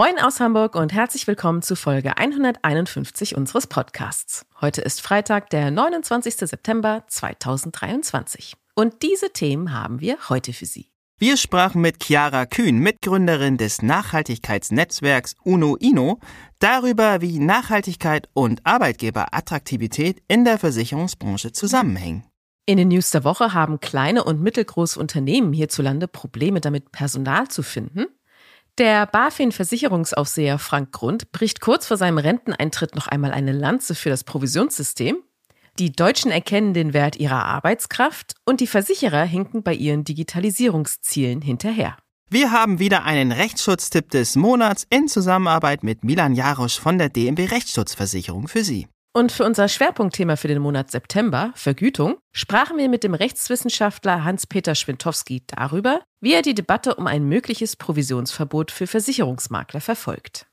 Moin aus Hamburg und herzlich willkommen zu Folge 151 unseres Podcasts. Heute ist Freitag, der 29. September 2023. Und diese Themen haben wir heute für Sie. Wir sprachen mit Chiara Kühn, Mitgründerin des Nachhaltigkeitsnetzwerks UNO INO, darüber, wie Nachhaltigkeit und Arbeitgeberattraktivität in der Versicherungsbranche zusammenhängen. In den News der Woche haben kleine und mittelgroße Unternehmen hierzulande Probleme damit, Personal zu finden. Der BaFin-Versicherungsaufseher Frank Grund bricht kurz vor seinem Renteneintritt noch einmal eine Lanze für das Provisionssystem. Die Deutschen erkennen den Wert ihrer Arbeitskraft und die Versicherer hinken bei ihren Digitalisierungszielen hinterher. Wir haben wieder einen Rechtsschutztipp des Monats in Zusammenarbeit mit Milan Jarosch von der DMB Rechtsschutzversicherung für Sie. Und für unser Schwerpunktthema für den Monat September, Vergütung, sprachen wir mit dem Rechtswissenschaftler Hans-Peter Schwintowski darüber, wie er die Debatte um ein mögliches Provisionsverbot für Versicherungsmakler verfolgt.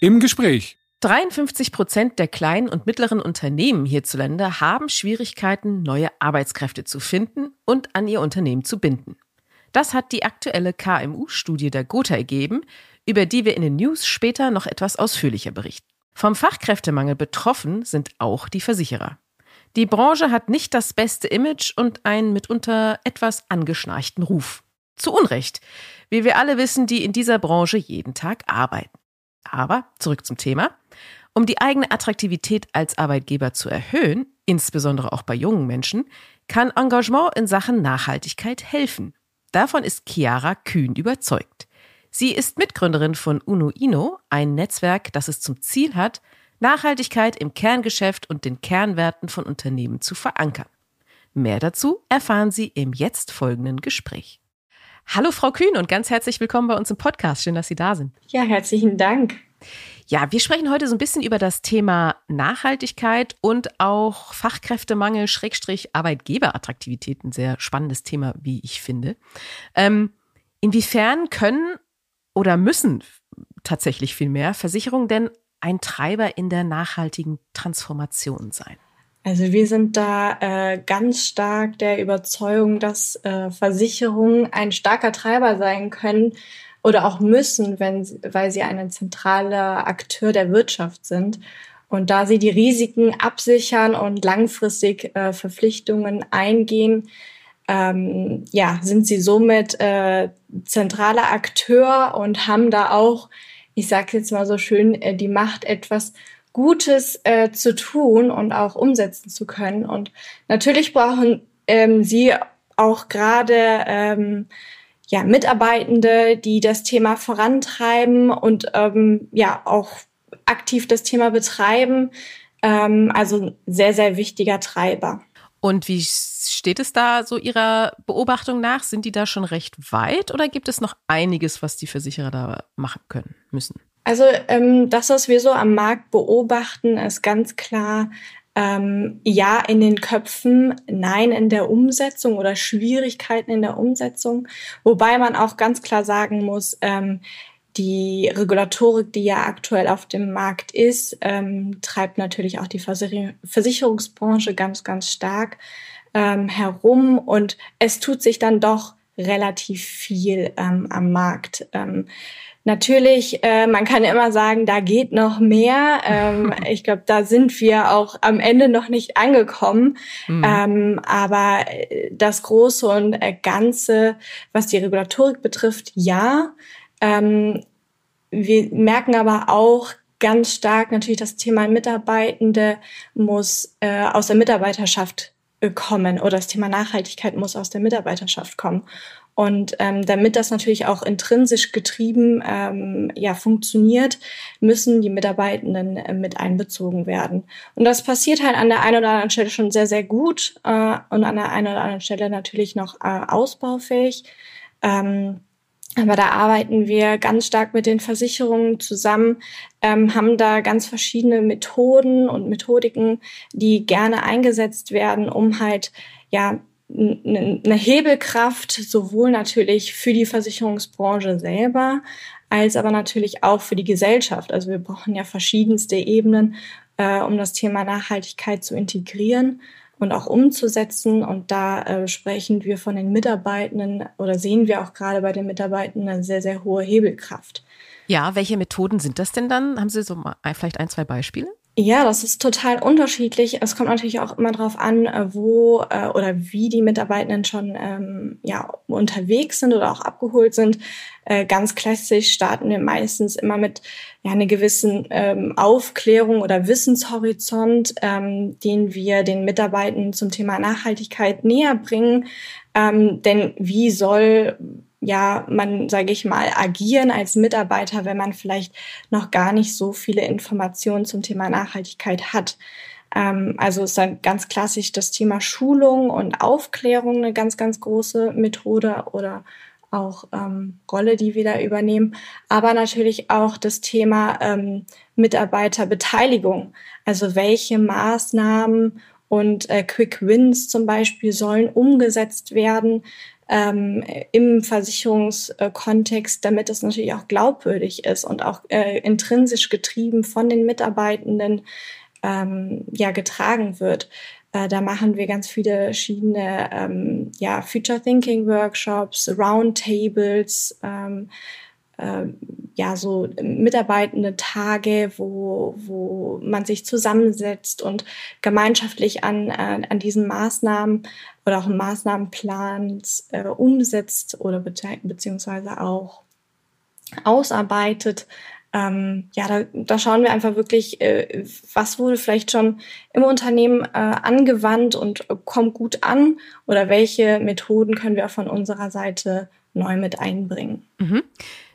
Im Gespräch. 53 Prozent der kleinen und mittleren Unternehmen hierzulande haben Schwierigkeiten, neue Arbeitskräfte zu finden und an ihr Unternehmen zu binden. Das hat die aktuelle KMU-Studie der Gotha ergeben, über die wir in den News später noch etwas ausführlicher berichten. Vom Fachkräftemangel betroffen sind auch die Versicherer. Die Branche hat nicht das beste Image und einen mitunter etwas angeschnarchten Ruf. Zu Unrecht, wie wir alle wissen, die in dieser Branche jeden Tag arbeiten. Aber zurück zum Thema. Um die eigene Attraktivität als Arbeitgeber zu erhöhen, insbesondere auch bei jungen Menschen, kann Engagement in Sachen Nachhaltigkeit helfen. Davon ist Chiara Kühn überzeugt. Sie ist Mitgründerin von UNO-INO, ein Netzwerk, das es zum Ziel hat, Nachhaltigkeit im Kerngeschäft und den Kernwerten von Unternehmen zu verankern. Mehr dazu erfahren Sie im jetzt folgenden Gespräch. Hallo Frau Kühn und ganz herzlich willkommen bei uns im Podcast. Schön, dass Sie da sind. Ja, herzlichen Dank. Ja, wir sprechen heute so ein bisschen über das Thema Nachhaltigkeit und auch Fachkräftemangel, Schrägstrich Arbeitgeberattraktivität. Ein sehr spannendes Thema, wie ich finde. Ähm, inwiefern können oder müssen tatsächlich viel mehr Versicherungen denn ein Treiber in der nachhaltigen Transformation sein? Also wir sind da äh, ganz stark der Überzeugung, dass äh, Versicherungen ein starker Treiber sein können oder auch müssen, wenn, weil sie ein zentraler Akteur der Wirtschaft sind. Und da sie die Risiken absichern und langfristig äh, Verpflichtungen eingehen, ähm, ja, sind sie somit äh, zentraler Akteur und haben da auch, ich sage jetzt mal so schön, äh, die Macht, etwas Gutes äh, zu tun und auch umsetzen zu können. Und natürlich brauchen ähm, sie auch gerade ähm, ja, Mitarbeitende, die das Thema vorantreiben und ähm, ja auch aktiv das Thema betreiben. Ähm, also sehr, sehr wichtiger Treiber. Und wie steht es da so Ihrer Beobachtung nach? Sind die da schon recht weit oder gibt es noch einiges, was die Versicherer da machen können, müssen? Also ähm, das, was wir so am Markt beobachten, ist ganz klar, ähm, ja in den Köpfen, nein in der Umsetzung oder Schwierigkeiten in der Umsetzung. Wobei man auch ganz klar sagen muss, ähm, die Regulatorik, die ja aktuell auf dem Markt ist, ähm, treibt natürlich auch die Versicherungsbranche ganz, ganz stark ähm, herum und es tut sich dann doch relativ viel ähm, am Markt. Ähm, natürlich, äh, man kann immer sagen, da geht noch mehr. Ähm, ich glaube, da sind wir auch am Ende noch nicht angekommen. Mhm. Ähm, aber äh, das Große und äh, Ganze, was die Regulatorik betrifft, ja. Ähm, wir merken aber auch ganz stark natürlich das Thema Mitarbeitende muss äh, aus der Mitarbeiterschaft äh, kommen oder das Thema Nachhaltigkeit muss aus der Mitarbeiterschaft kommen. Und ähm, damit das natürlich auch intrinsisch getrieben ähm, ja, funktioniert, müssen die Mitarbeitenden äh, mit einbezogen werden. Und das passiert halt an der einen oder anderen Stelle schon sehr, sehr gut äh, und an der einen oder anderen Stelle natürlich noch äh, ausbaufähig. Ähm, Aber da arbeiten wir ganz stark mit den Versicherungen zusammen, ähm, haben da ganz verschiedene Methoden und Methodiken, die gerne eingesetzt werden, um halt ja eine Hebelkraft sowohl natürlich für die Versicherungsbranche selber als aber natürlich auch für die Gesellschaft. Also wir brauchen ja verschiedenste Ebenen, äh, um das Thema Nachhaltigkeit zu integrieren und auch umzusetzen. Und da äh, sprechen wir von den Mitarbeitenden oder sehen wir auch gerade bei den Mitarbeitenden eine sehr, sehr hohe Hebelkraft. Ja, welche Methoden sind das denn dann? Haben Sie so mal vielleicht ein, zwei Beispiele? Ja, das ist total unterschiedlich. Es kommt natürlich auch immer darauf an, äh, wo äh, oder wie die Mitarbeitenden schon ähm, ja, unterwegs sind oder auch abgeholt sind. Äh, ganz klassisch starten wir meistens immer mit ja, einer gewissen ähm, Aufklärung oder Wissenshorizont, ähm, den wir den Mitarbeitenden zum Thema Nachhaltigkeit näher bringen. Ähm, denn wie soll ja, man, sage ich mal, agieren als Mitarbeiter, wenn man vielleicht noch gar nicht so viele Informationen zum Thema Nachhaltigkeit hat. Ähm, also ist dann ganz klassisch das Thema Schulung und Aufklärung eine ganz, ganz große Methode oder auch ähm, Rolle, die wir da übernehmen, aber natürlich auch das Thema ähm, Mitarbeiterbeteiligung. Also welche Maßnahmen und äh, Quick Wins zum Beispiel sollen umgesetzt werden, ähm, im Versicherungskontext, damit es natürlich auch glaubwürdig ist und auch äh, intrinsisch getrieben von den Mitarbeitenden ähm, ja getragen wird. Äh, da machen wir ganz viele verschiedene ähm, ja, Future Thinking Workshops, Roundtables, ähm, äh, ja so mitarbeitende Tage, wo, wo man sich zusammensetzt und gemeinschaftlich an, an, diesen Maßnahmen oder auch einen Maßnahmenplan äh, umsetzt oder be beziehungsweise auch ausarbeitet. Ähm, ja, da, da schauen wir einfach wirklich, äh, was wurde vielleicht schon im Unternehmen äh, angewandt und kommt gut an oder welche Methoden können wir auch von unserer Seite neu mit einbringen. Mhm.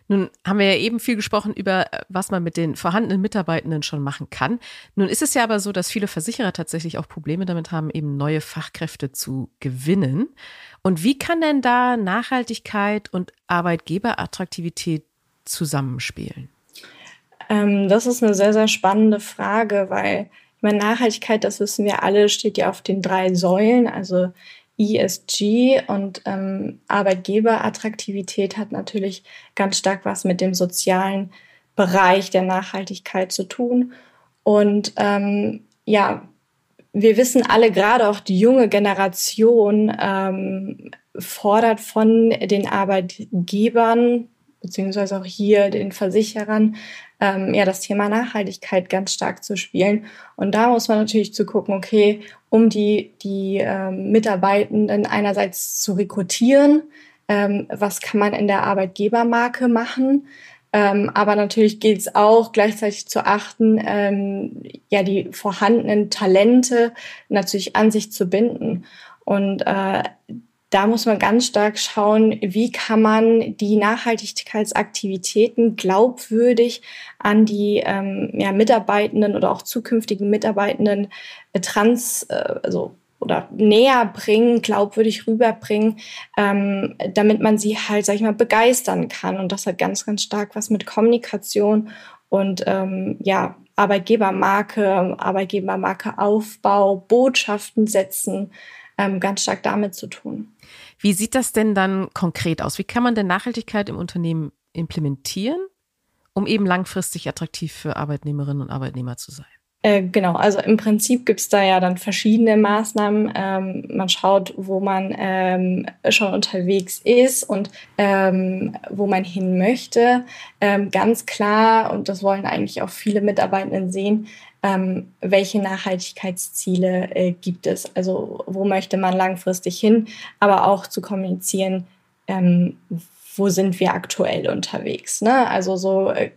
Nun haben wir ja eben viel gesprochen über, äh, was man mit den vorhandenen Mitarbeitenden schon machen kann. Nun ist es ja aber so, dass viele Versicherer tatsächlich auch Probleme damit haben, eben neue Fachkräfte zu gewinnen. Und wie kann denn da Nachhaltigkeit und Arbeitgeberattraktivität zusammenspielen? Ähm, das ist eine sehr, sehr spannende Frage, weil ich meine, Nachhaltigkeit, das wissen wir alle, steht ja auf den drei Säulen. Also ESG und ähm, Arbeitgeberattraktivität hat natürlich ganz stark was mit dem sozialen Bereich der Nachhaltigkeit zu tun. Und ähm, ja, wir wissen alle, gerade auch die junge Generation ähm, fordert von den Arbeitgebern beziehungsweise auch hier den Versicherern ähm, ja das Thema Nachhaltigkeit ganz stark zu spielen. Und da muss man natürlich zu gucken, okay, um die, die ähm, Mitarbeitenden einerseits zu rekrutieren, ähm, was kann man in der Arbeitgebermarke machen, ähm, aber natürlich gilt es auch gleichzeitig zu achten, ähm, ja die vorhandenen Talente natürlich an sich zu binden. Und äh, da muss man ganz stark schauen, wie kann man die Nachhaltigkeitsaktivitäten glaubwürdig an die ähm, ja, Mitarbeitenden oder auch zukünftigen Mitarbeitenden äh, trans, äh, also oder näher bringen, glaubwürdig rüberbringen, ähm, damit man sie halt, sag ich mal, begeistern kann. Und das hat ganz, ganz stark was mit Kommunikation und ähm, ja, Arbeitgebermarke, Arbeitgebermarke Aufbau, Botschaften setzen, ähm, ganz stark damit zu tun. Wie sieht das denn dann konkret aus? Wie kann man denn Nachhaltigkeit im Unternehmen implementieren, um eben langfristig attraktiv für Arbeitnehmerinnen und Arbeitnehmer zu sein? Äh, genau, also im Prinzip gibt es da ja dann verschiedene Maßnahmen. Ähm, man schaut, wo man ähm, schon unterwegs ist und ähm, wo man hin möchte. Ähm, ganz klar, und das wollen eigentlich auch viele Mitarbeitenden sehen, ähm, welche Nachhaltigkeitsziele äh, gibt es, also wo möchte man langfristig hin, aber auch zu kommunizieren, ähm, wo sind wir aktuell unterwegs. Ne? Also so äh,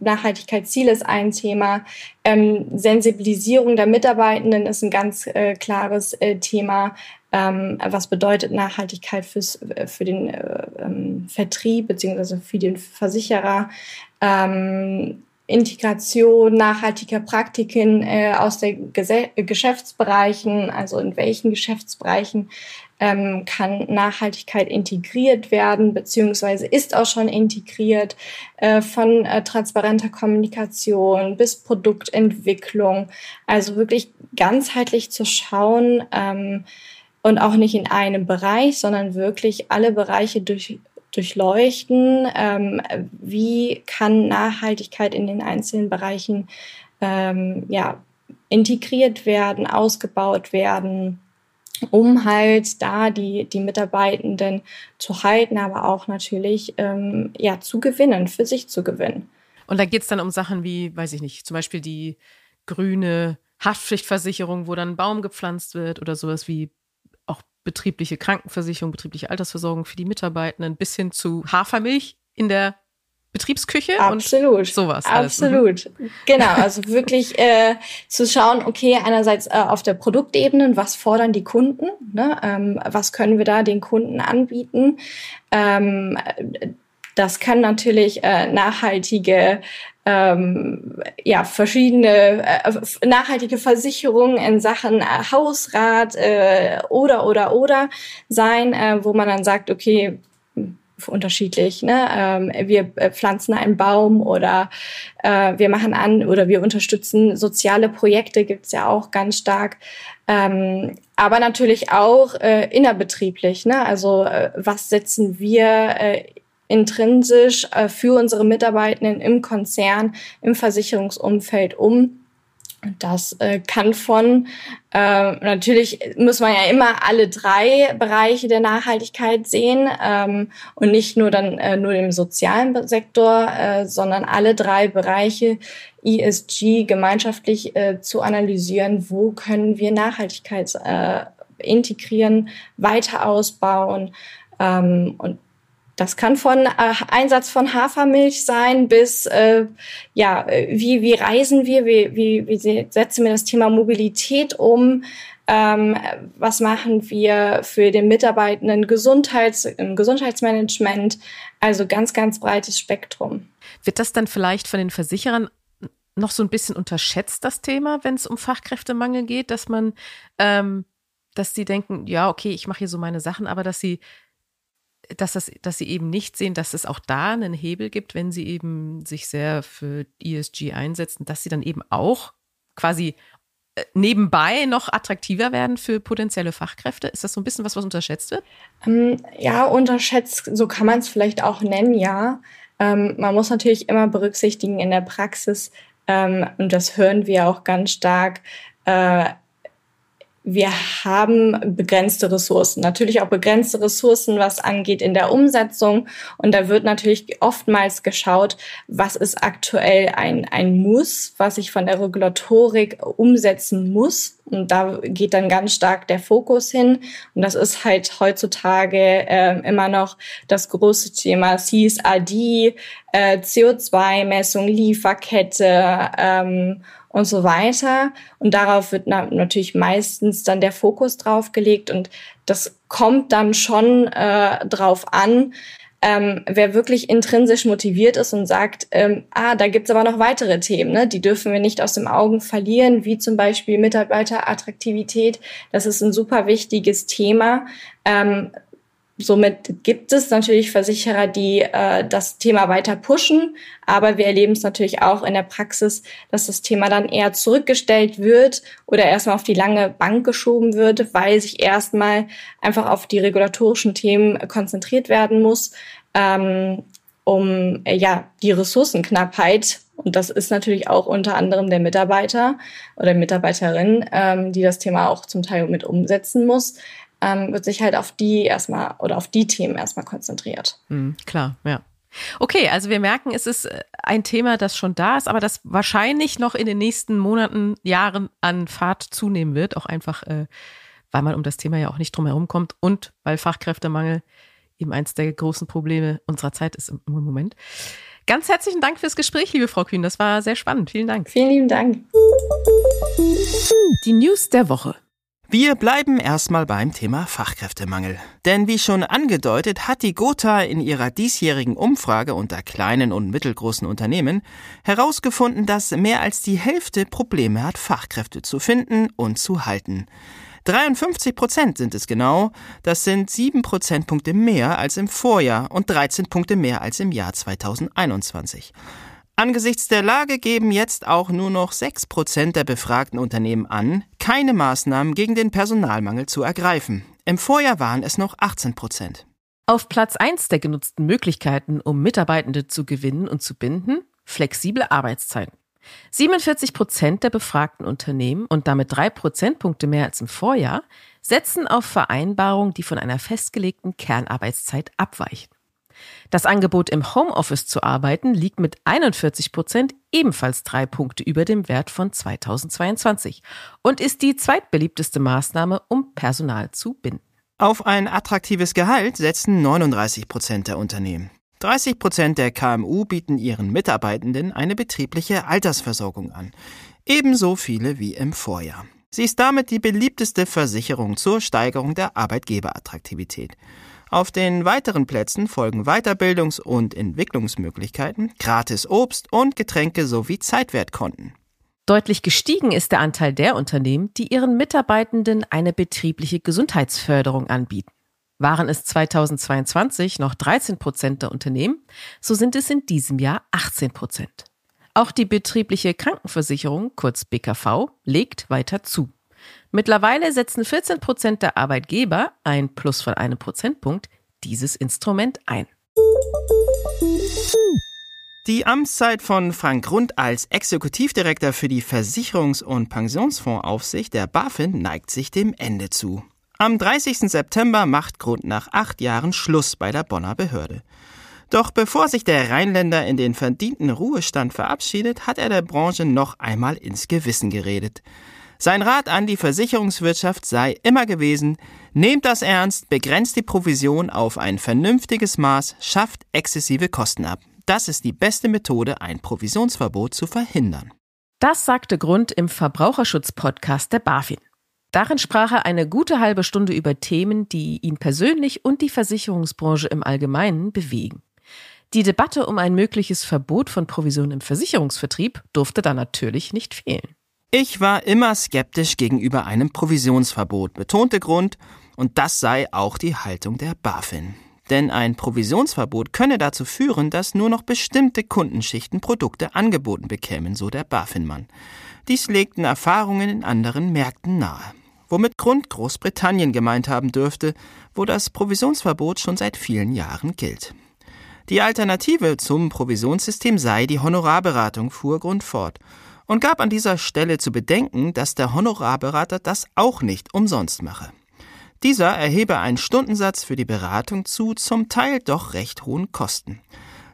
Nachhaltigkeitsziel ist ein Thema, ähm, Sensibilisierung der Mitarbeitenden ist ein ganz äh, klares äh, Thema. Ähm, was bedeutet Nachhaltigkeit fürs, äh, für den äh, ähm, Vertrieb beziehungsweise für den Versicherer? Ähm, Integration nachhaltiger Praktiken äh, aus den Gese Geschäftsbereichen, also in welchen Geschäftsbereichen ähm, kann Nachhaltigkeit integriert werden, beziehungsweise ist auch schon integriert, äh, von äh, transparenter Kommunikation bis Produktentwicklung. Also wirklich ganzheitlich zu schauen ähm, und auch nicht in einem Bereich, sondern wirklich alle Bereiche durch durchleuchten, ähm, wie kann Nachhaltigkeit in den einzelnen Bereichen ähm, ja, integriert werden, ausgebaut werden, um halt da die, die Mitarbeitenden zu halten, aber auch natürlich ähm, ja, zu gewinnen, für sich zu gewinnen. Und da geht es dann um Sachen wie, weiß ich nicht, zum Beispiel die grüne Haftpflichtversicherung, wo dann ein Baum gepflanzt wird oder sowas wie betriebliche Krankenversicherung, betriebliche Altersversorgung für die Mitarbeitenden bis hin zu Hafermilch in der Betriebsküche Absolut. und sowas. Mhm. Absolut. Genau, also wirklich äh, zu schauen, okay, einerseits äh, auf der Produktebene, was fordern die Kunden, ne? ähm, was können wir da den Kunden anbieten. Ähm, das kann natürlich äh, nachhaltige ähm, ja, verschiedene äh, nachhaltige Versicherungen in Sachen äh, Hausrat äh, oder oder oder sein, äh, wo man dann sagt, okay, unterschiedlich. Ne? Ähm, wir äh, pflanzen einen Baum oder äh, wir machen an oder wir unterstützen soziale Projekte, gibt's ja auch ganz stark. Ähm, aber natürlich auch äh, innerbetrieblich. Ne? Also äh, was setzen wir äh, intrinsisch äh, für unsere Mitarbeitenden im Konzern, im Versicherungsumfeld um. Das äh, kann von, äh, natürlich muss man ja immer alle drei Bereiche der Nachhaltigkeit sehen ähm, und nicht nur dann äh, nur im sozialen Sektor, äh, sondern alle drei Bereiche ESG gemeinschaftlich äh, zu analysieren, wo können wir Nachhaltigkeit äh, integrieren, weiter ausbauen. Ähm, und das kann von äh, Einsatz von Hafermilch sein bis, äh, ja, wie, wie reisen wir, wie, wie, wie setzen wir das Thema Mobilität um, ähm, was machen wir für den Mitarbeitenden Gesundheits, im Gesundheitsmanagement, also ganz, ganz breites Spektrum. Wird das dann vielleicht von den Versicherern noch so ein bisschen unterschätzt, das Thema, wenn es um Fachkräftemangel geht, dass man, ähm, dass sie denken, ja, okay, ich mache hier so meine Sachen, aber dass sie dass, das, dass sie eben nicht sehen, dass es auch da einen Hebel gibt, wenn sie eben sich sehr für ESG einsetzen, dass sie dann eben auch quasi äh, nebenbei noch attraktiver werden für potenzielle Fachkräfte? Ist das so ein bisschen was, was unterschätzt wird? Ähm, ja, unterschätzt, so kann man es vielleicht auch nennen, ja. Ähm, man muss natürlich immer berücksichtigen in der Praxis, ähm, und das hören wir auch ganz stark, äh, wir haben begrenzte Ressourcen, natürlich auch begrenzte Ressourcen, was angeht in der Umsetzung. Und da wird natürlich oftmals geschaut, was ist aktuell ein, ein Muss, was ich von der Regulatorik umsetzen muss. Und da geht dann ganz stark der Fokus hin. Und das ist halt heutzutage äh, immer noch das große Thema CSRD, äh, CO2-Messung, Lieferkette ähm, und so weiter. Und darauf wird na natürlich meistens dann der Fokus drauf gelegt und das kommt dann schon äh, drauf an, ähm, wer wirklich intrinsisch motiviert ist und sagt, ähm, ah, da gibt's aber noch weitere Themen, ne? die dürfen wir nicht aus dem Augen verlieren, wie zum Beispiel Mitarbeiterattraktivität. Das ist ein super wichtiges Thema. Ähm, Somit gibt es natürlich Versicherer, die äh, das Thema weiter pushen, aber wir erleben es natürlich auch in der Praxis, dass das Thema dann eher zurückgestellt wird oder erstmal auf die lange Bank geschoben wird, weil sich erstmal einfach auf die regulatorischen Themen konzentriert werden muss, ähm, um äh, ja die Ressourcenknappheit. Und das ist natürlich auch unter anderem der Mitarbeiter oder Mitarbeiterin, ähm, die das Thema auch zum Teil mit umsetzen muss ähm, wird sich halt auf die erstmal oder auf die Themen erstmal konzentriert. Mhm, klar, ja. Okay, also wir merken, es ist äh, ein Thema, das schon da ist, aber das wahrscheinlich noch in den nächsten Monaten, Jahren an Fahrt zunehmen wird. Auch einfach, äh, weil man um das Thema ja auch nicht drum herum kommt und weil Fachkräftemangel eben eins der großen Probleme unserer Zeit ist im Moment. Ganz herzlichen Dank fürs Gespräch, liebe Frau Kühn. Das war sehr spannend. Vielen Dank. Vielen lieben Dank. Die News der Woche. Wir bleiben erstmal beim Thema Fachkräftemangel. Denn wie schon angedeutet, hat die Gotha in ihrer diesjährigen Umfrage unter kleinen und mittelgroßen Unternehmen herausgefunden, dass mehr als die Hälfte Probleme hat, Fachkräfte zu finden und zu halten. 53 Prozent sind es genau. Das sind sieben Prozentpunkte mehr als im Vorjahr und 13 Punkte mehr als im Jahr 2021. Angesichts der Lage geben jetzt auch nur noch 6 Prozent der befragten Unternehmen an, keine Maßnahmen gegen den Personalmangel zu ergreifen. Im Vorjahr waren es noch 18 Prozent. Auf Platz 1 der genutzten Möglichkeiten, um Mitarbeitende zu gewinnen und zu binden, flexible Arbeitszeiten. 47 Prozent der befragten Unternehmen und damit drei Prozentpunkte mehr als im Vorjahr setzen auf Vereinbarungen, die von einer festgelegten Kernarbeitszeit abweichen. Das Angebot im Homeoffice zu arbeiten liegt mit 41 Prozent ebenfalls drei Punkte über dem Wert von 2022 und ist die zweitbeliebteste Maßnahme, um Personal zu binden. Auf ein attraktives Gehalt setzen 39 Prozent der Unternehmen. 30 Prozent der KMU bieten ihren Mitarbeitenden eine betriebliche Altersversorgung an. Ebenso viele wie im Vorjahr. Sie ist damit die beliebteste Versicherung zur Steigerung der Arbeitgeberattraktivität. Auf den weiteren Plätzen folgen Weiterbildungs- und Entwicklungsmöglichkeiten, gratis Obst und Getränke sowie Zeitwertkonten. Deutlich gestiegen ist der Anteil der Unternehmen, die ihren Mitarbeitenden eine betriebliche Gesundheitsförderung anbieten. Waren es 2022 noch 13 Prozent der Unternehmen, so sind es in diesem Jahr 18 Prozent. Auch die betriebliche Krankenversicherung, kurz BKV, legt weiter zu. Mittlerweile setzen 14 Prozent der Arbeitgeber, ein Plus von einem Prozentpunkt, dieses Instrument ein. Die Amtszeit von Frank Grund als Exekutivdirektor für die Versicherungs- und Pensionsfondsaufsicht der BaFin neigt sich dem Ende zu. Am 30. September macht Grund nach acht Jahren Schluss bei der Bonner Behörde. Doch bevor sich der Rheinländer in den verdienten Ruhestand verabschiedet, hat er der Branche noch einmal ins Gewissen geredet. Sein Rat an die Versicherungswirtschaft sei immer gewesen, nehmt das ernst, begrenzt die Provision auf ein vernünftiges Maß, schafft exzessive Kosten ab. Das ist die beste Methode, ein Provisionsverbot zu verhindern. Das sagte Grund im Verbraucherschutz-Podcast der BaFin. Darin sprach er eine gute halbe Stunde über Themen, die ihn persönlich und die Versicherungsbranche im Allgemeinen bewegen. Die Debatte um ein mögliches Verbot von Provisionen im Versicherungsvertrieb durfte da natürlich nicht fehlen. Ich war immer skeptisch gegenüber einem Provisionsverbot, betonte Grund, und das sei auch die Haltung der BaFin. Denn ein Provisionsverbot könne dazu führen, dass nur noch bestimmte Kundenschichten Produkte angeboten bekämen, so der BaFin-Mann. Dies legten Erfahrungen in anderen Märkten nahe. Womit Grund Großbritannien gemeint haben dürfte, wo das Provisionsverbot schon seit vielen Jahren gilt. Die Alternative zum Provisionssystem sei die Honorarberatung, fuhr Grund fort und gab an dieser Stelle zu bedenken, dass der Honorarberater das auch nicht umsonst mache. Dieser erhebe einen Stundensatz für die Beratung zu zum Teil doch recht hohen Kosten.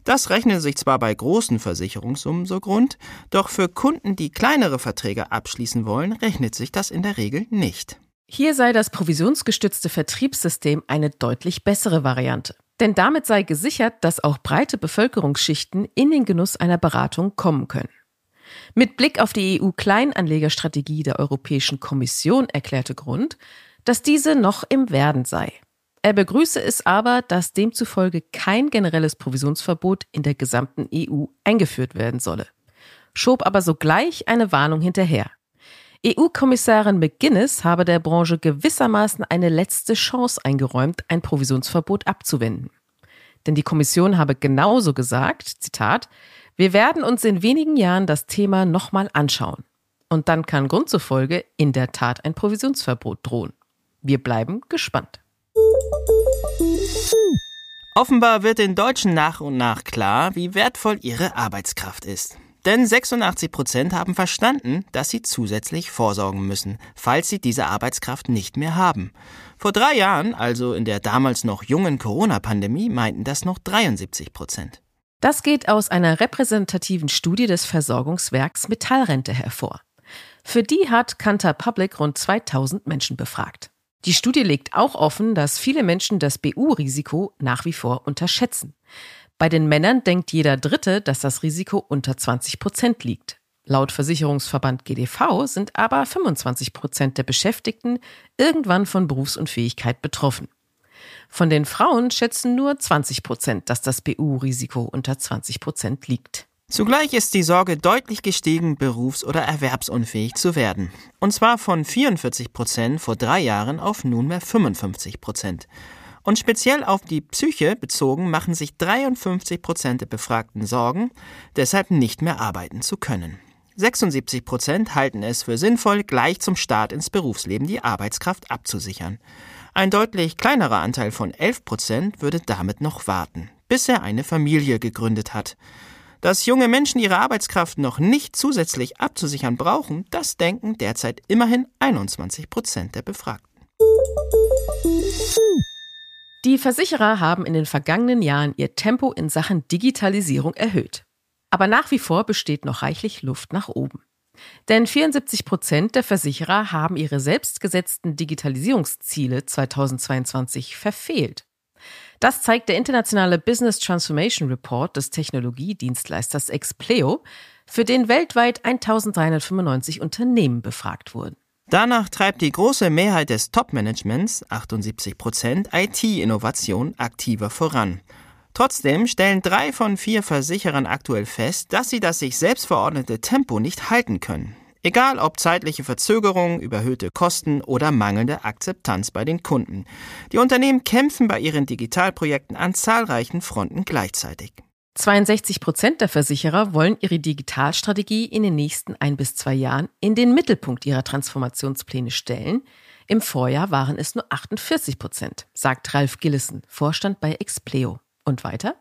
Das rechnet sich zwar bei großen Versicherungssummen so Grund, doch für Kunden, die kleinere Verträge abschließen wollen, rechnet sich das in der Regel nicht. Hier sei das provisionsgestützte Vertriebssystem eine deutlich bessere Variante. Denn damit sei gesichert, dass auch breite Bevölkerungsschichten in den Genuss einer Beratung kommen können. Mit Blick auf die EU-Kleinanlegerstrategie der Europäischen Kommission erklärte Grund, dass diese noch im Werden sei. Er begrüße es aber, dass demzufolge kein generelles Provisionsverbot in der gesamten EU eingeführt werden solle. Schob aber sogleich eine Warnung hinterher. EU-Kommissarin McGuinness habe der Branche gewissermaßen eine letzte Chance eingeräumt, ein Provisionsverbot abzuwenden. Denn die Kommission habe genauso gesagt, Zitat, wir werden uns in wenigen Jahren das Thema nochmal anschauen. Und dann kann Grund zufolge in der Tat ein Provisionsverbot drohen. Wir bleiben gespannt. Offenbar wird den Deutschen nach und nach klar, wie wertvoll ihre Arbeitskraft ist. Denn 86 Prozent haben verstanden, dass sie zusätzlich vorsorgen müssen, falls sie diese Arbeitskraft nicht mehr haben. Vor drei Jahren, also in der damals noch jungen Corona-Pandemie, meinten das noch 73 Prozent. Das geht aus einer repräsentativen Studie des Versorgungswerks Metallrente hervor. Für die hat Kantar Public rund 2000 Menschen befragt. Die Studie legt auch offen, dass viele Menschen das BU-Risiko nach wie vor unterschätzen. Bei den Männern denkt jeder Dritte, dass das Risiko unter 20 Prozent liegt. Laut Versicherungsverband GDV sind aber 25 Prozent der Beschäftigten irgendwann von Berufsunfähigkeit betroffen. Von den Frauen schätzen nur 20 Prozent, dass das BU-Risiko unter 20 Prozent liegt. Zugleich ist die Sorge deutlich gestiegen, berufs- oder erwerbsunfähig zu werden. Und zwar von 44 Prozent vor drei Jahren auf nunmehr 55 Prozent. Und speziell auf die Psyche bezogen machen sich 53 Prozent der Befragten Sorgen, deshalb nicht mehr arbeiten zu können. 76 Prozent halten es für sinnvoll, gleich zum Start ins Berufsleben die Arbeitskraft abzusichern. Ein deutlich kleinerer Anteil von 11 Prozent würde damit noch warten, bis er eine Familie gegründet hat. Dass junge Menschen ihre Arbeitskraft noch nicht zusätzlich abzusichern brauchen, das denken derzeit immerhin 21 Prozent der Befragten. Die Versicherer haben in den vergangenen Jahren ihr Tempo in Sachen Digitalisierung erhöht. Aber nach wie vor besteht noch reichlich Luft nach oben. Denn 74 Prozent der Versicherer haben ihre selbstgesetzten Digitalisierungsziele 2022 verfehlt. Das zeigt der internationale Business Transformation Report des Technologiedienstleisters Expleo, für den weltweit 1395 Unternehmen befragt wurden. Danach treibt die große Mehrheit des Top-Managements, 78 Prozent, IT-Innovation aktiver voran. Trotzdem stellen drei von vier Versicherern aktuell fest, dass sie das sich selbst verordnete Tempo nicht halten können. Egal ob zeitliche Verzögerung, überhöhte Kosten oder mangelnde Akzeptanz bei den Kunden. Die Unternehmen kämpfen bei ihren Digitalprojekten an zahlreichen Fronten gleichzeitig. 62 Prozent der Versicherer wollen ihre Digitalstrategie in den nächsten ein bis zwei Jahren in den Mittelpunkt ihrer Transformationspläne stellen. Im Vorjahr waren es nur 48 Prozent, sagt Ralf Gillissen, Vorstand bei Expleo. Und weiter?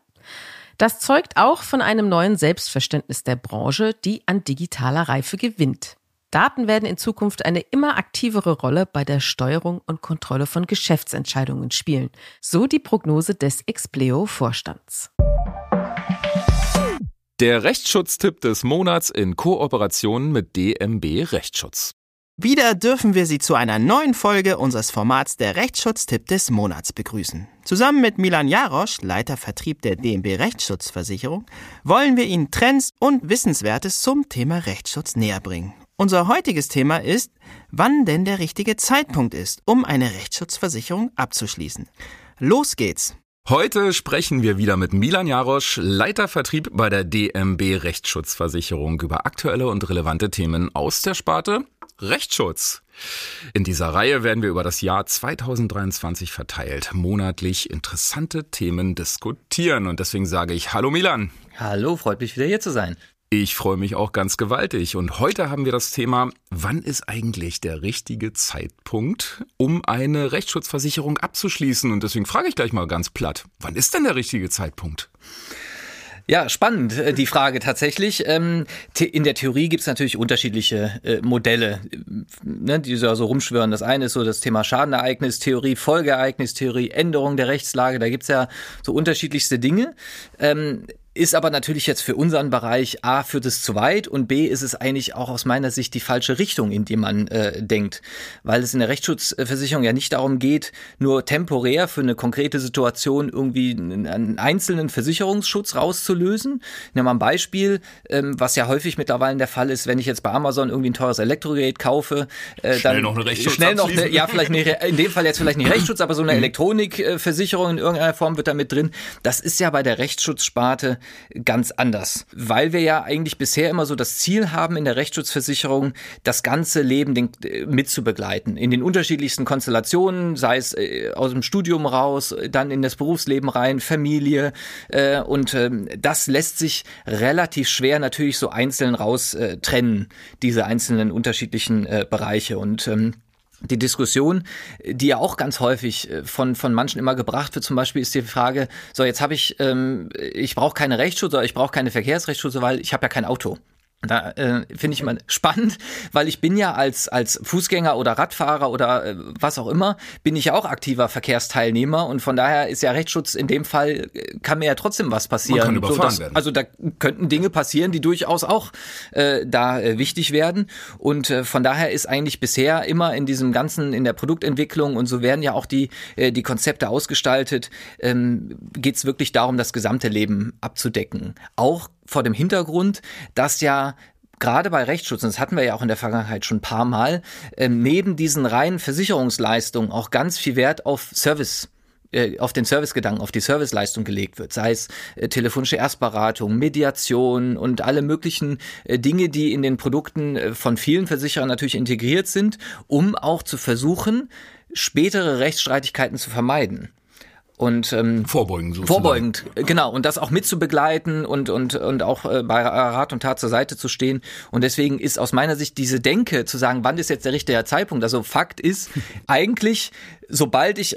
Das zeugt auch von einem neuen Selbstverständnis der Branche, die an digitaler Reife gewinnt. Daten werden in Zukunft eine immer aktivere Rolle bei der Steuerung und Kontrolle von Geschäftsentscheidungen spielen, so die Prognose des Expleo-Vorstands. Der Rechtsschutztipp des Monats in Kooperation mit DMB Rechtsschutz. Wieder dürfen wir Sie zu einer neuen Folge unseres Formats der Rechtsschutztipp des Monats begrüßen. Zusammen mit Milan Jarosch, Leiter Vertrieb der DMB Rechtsschutzversicherung, wollen wir Ihnen Trends und Wissenswertes zum Thema Rechtsschutz näher bringen. Unser heutiges Thema ist, wann denn der richtige Zeitpunkt ist, um eine Rechtsschutzversicherung abzuschließen. Los geht's! Heute sprechen wir wieder mit Milan Jarosch, Leiter Vertrieb bei der DMB Rechtsschutzversicherung über aktuelle und relevante Themen aus der Sparte Rechtsschutz. In dieser Reihe werden wir über das Jahr 2023 verteilt monatlich interessante Themen diskutieren und deswegen sage ich Hallo Milan. Hallo, freut mich wieder hier zu sein. Ich freue mich auch ganz gewaltig. Und heute haben wir das Thema, wann ist eigentlich der richtige Zeitpunkt, um eine Rechtsschutzversicherung abzuschließen? Und deswegen frage ich gleich mal ganz platt, wann ist denn der richtige Zeitpunkt? Ja, spannend, äh, die Frage tatsächlich. Ähm, in der Theorie gibt es natürlich unterschiedliche äh, Modelle, ne, die so rumschwören. Das eine ist so das Thema Schadenereignistheorie, Folgeereignistheorie, Änderung der Rechtslage. Da gibt es ja so unterschiedlichste Dinge. Ist aber natürlich jetzt für unseren Bereich A führt es zu weit und B ist es eigentlich auch aus meiner Sicht die falsche Richtung, in die man äh, denkt, weil es in der Rechtsschutzversicherung ja nicht darum geht, nur temporär für eine konkrete Situation irgendwie einen einzelnen Versicherungsschutz rauszulösen. Ich nehme mal ein Beispiel, ähm, was ja häufig mittlerweile der Fall ist, wenn ich jetzt bei Amazon irgendwie ein teures Elektrogerät kaufe, äh, schnell dann noch eine Rechtsschutz schnell noch eine, ja vielleicht eine, in dem Fall jetzt vielleicht nicht Rechtsschutz, aber so eine mhm. Elektronikversicherung in irgendeiner Form wird da mit drin. Das ist ja bei der Rechtsschutzsparte ganz anders, weil wir ja eigentlich bisher immer so das Ziel haben in der Rechtsschutzversicherung, das ganze Leben äh, mitzubegleiten. In den unterschiedlichsten Konstellationen, sei es äh, aus dem Studium raus, dann in das Berufsleben rein, Familie. Äh, und ähm, das lässt sich relativ schwer natürlich so einzeln raus trennen, diese einzelnen unterschiedlichen Bereiche. Und ähm, die Diskussion, die ja auch ganz häufig äh, von, von manchen immer gebracht wird, zum Beispiel ist die Frage, so jetzt habe ich, ähm, ich brauche keine Rechtsschutz oder ich brauche keine Verkehrsrechtsschutz, weil ich habe ja kein Auto. Da äh, finde ich immer spannend, weil ich bin ja als als Fußgänger oder Radfahrer oder äh, was auch immer, bin ich ja auch aktiver Verkehrsteilnehmer und von daher ist ja Rechtsschutz in dem Fall äh, kann mir ja trotzdem was passieren. Man kann überfahren so, dass, werden. Also da könnten Dinge passieren, die durchaus auch äh, da äh, wichtig werden und äh, von daher ist eigentlich bisher immer in diesem ganzen in der Produktentwicklung und so werden ja auch die äh, die Konzepte ausgestaltet, ähm, geht es wirklich darum, das gesamte Leben abzudecken. Auch vor dem Hintergrund, dass ja gerade bei Rechtsschutz, und das hatten wir ja auch in der Vergangenheit schon ein paar Mal, ähm, neben diesen reinen Versicherungsleistungen auch ganz viel Wert auf Service äh, auf den Servicegedanken, auf die Serviceleistung gelegt wird, sei es äh, telefonische Erstberatung, Mediation und alle möglichen äh, Dinge, die in den Produkten äh, von vielen Versicherern natürlich integriert sind, um auch zu versuchen, spätere Rechtsstreitigkeiten zu vermeiden und ähm, vorbeugend sozusagen. vorbeugend genau. Und das auch mitzubegleiten und und und auch äh, bei Rat und Tat zur Seite zu stehen. Und deswegen ist aus meiner Sicht diese Denke zu sagen wann ist jetzt der richtige Zeitpunkt? Also Fakt ist eigentlich sobald ich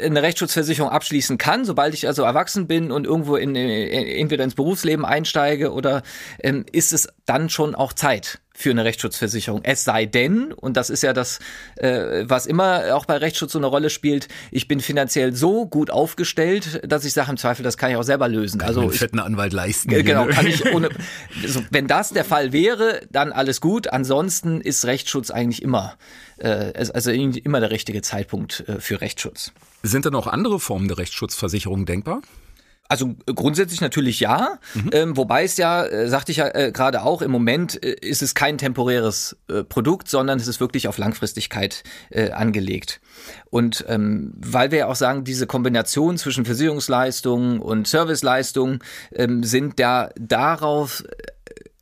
eine Rechtsschutzversicherung abschließen kann, sobald ich also erwachsen bin und irgendwo in, in entweder ins Berufsleben einsteige oder ähm, ist es dann schon auch Zeit für eine Rechtsschutzversicherung. Es sei denn, und das ist ja das, äh, was immer auch bei Rechtsschutz so eine Rolle spielt, ich bin finanziell so gut aufgestellt, dass ich sage, im Zweifel, das kann ich auch selber lösen. Kann also einen fetten Anwalt leisten. Äh, genau, kann ich ohne, also, wenn das der Fall wäre, dann alles gut. Ansonsten ist Rechtsschutz eigentlich immer, äh, also immer der richtige Zeitpunkt äh, für Rechtsschutz. Sind denn auch andere Formen der Rechtsschutzversicherung denkbar? Also grundsätzlich natürlich ja, mhm. ähm, wobei es ja, äh, sagte ich ja äh, gerade auch, im Moment äh, ist es kein temporäres äh, Produkt, sondern es ist wirklich auf Langfristigkeit äh, angelegt. Und ähm, weil wir ja auch sagen, diese Kombination zwischen Versicherungsleistungen und Serviceleistungen ähm, sind ja darauf